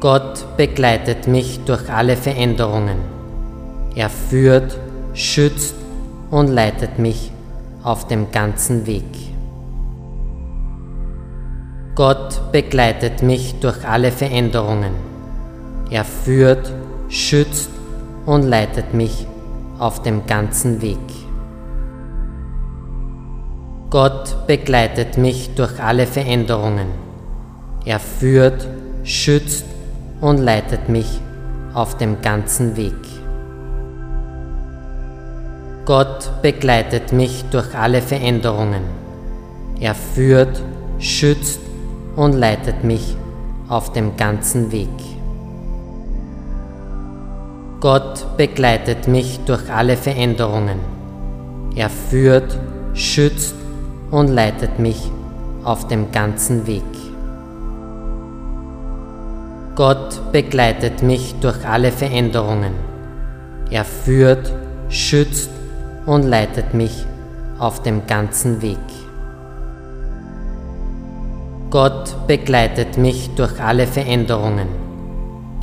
Gott begleitet mich durch alle Veränderungen. Er führt, schützt und leitet mich auf dem ganzen Weg. Gott begleitet mich durch alle Veränderungen. Er führt, schützt und leitet mich auf dem ganzen Weg. Gott begleitet mich durch alle Veränderungen. Er führt, schützt und leitet mich auf dem ganzen Weg. Gott begleitet mich durch alle Veränderungen. Er führt, schützt und leitet mich auf dem ganzen Weg. Gott begleitet mich durch alle Veränderungen. Er führt, schützt und leitet mich auf dem ganzen Weg. Gott begleitet mich durch alle Veränderungen. Er führt, schützt und leitet mich auf dem ganzen Weg. Gott begleitet mich durch alle Veränderungen.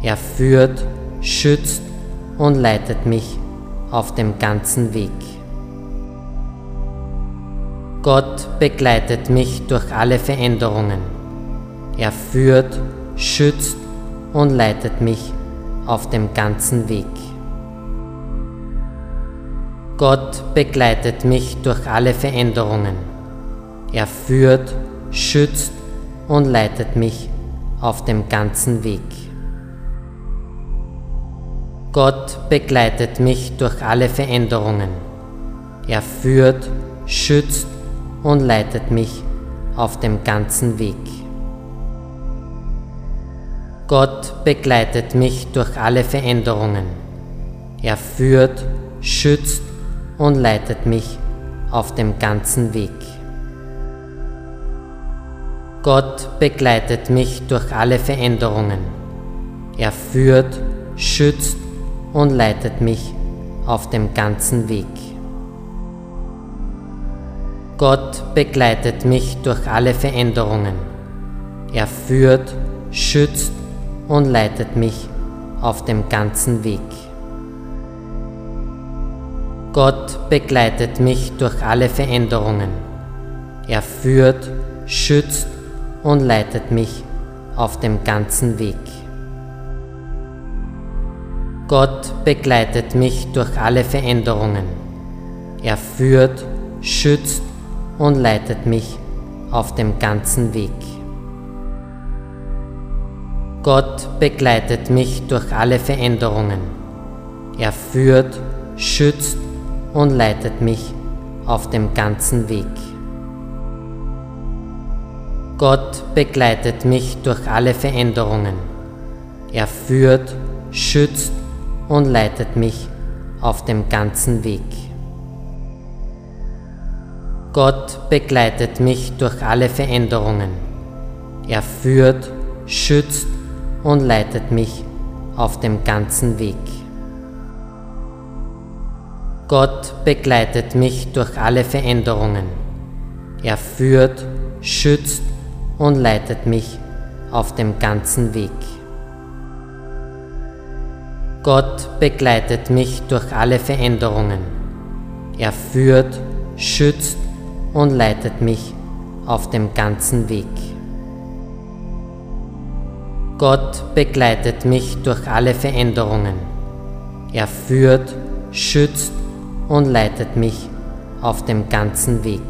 Er führt, schützt und leitet mich auf dem ganzen Weg. Gott begleitet mich durch alle Veränderungen. Er führt, schützt und leitet mich auf dem ganzen Weg. Gott begleitet mich durch alle Veränderungen. Er führt, schützt und leitet mich auf dem ganzen Weg. Gott begleitet mich durch alle Veränderungen. Er führt, schützt und leitet mich auf dem ganzen Weg. Gott begleitet mich durch alle Veränderungen. Er führt, schützt und leitet mich auf dem ganzen Weg. Gott begleitet mich durch alle Veränderungen. Er führt, schützt und leitet mich auf dem ganzen Weg. Gott begleitet mich durch alle Veränderungen. Er führt, schützt und leitet mich auf dem ganzen Weg. Gott begleitet mich durch alle Veränderungen. Er führt, schützt und leitet mich auf dem ganzen Weg. Gott begleitet mich durch alle Veränderungen. Er führt, schützt und leitet mich auf dem ganzen Weg. Gott begleitet mich durch alle Veränderungen. Er führt, schützt und leitet mich auf dem ganzen Weg. Gott begleitet mich durch alle Veränderungen. Er führt, schützt und leitet mich auf dem ganzen Weg. Gott begleitet mich durch alle Veränderungen. Er führt, schützt und leitet mich auf dem ganzen Weg. Gott begleitet mich durch alle Veränderungen. Er führt, schützt und leitet mich auf dem ganzen Weg. Gott begleitet mich durch alle Veränderungen. Er führt, schützt und leitet mich auf dem ganzen Weg. Gott begleitet mich durch alle Veränderungen. Er führt, schützt und leitet mich auf dem ganzen Weg.